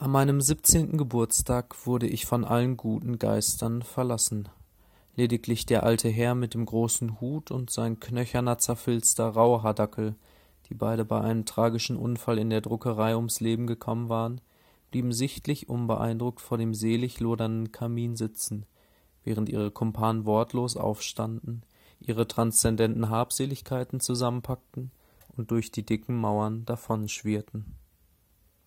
An meinem siebzehnten Geburtstag wurde ich von allen guten Geistern verlassen. Lediglich der alte Herr mit dem großen Hut und sein knöcherner, zerfilzter Rauhardackel, die beide bei einem tragischen Unfall in der Druckerei ums Leben gekommen waren, blieben sichtlich unbeeindruckt vor dem selig lodernden Kamin sitzen, während ihre Kumpanen wortlos aufstanden, ihre transzendenten Habseligkeiten zusammenpackten und durch die dicken Mauern davonschwirrten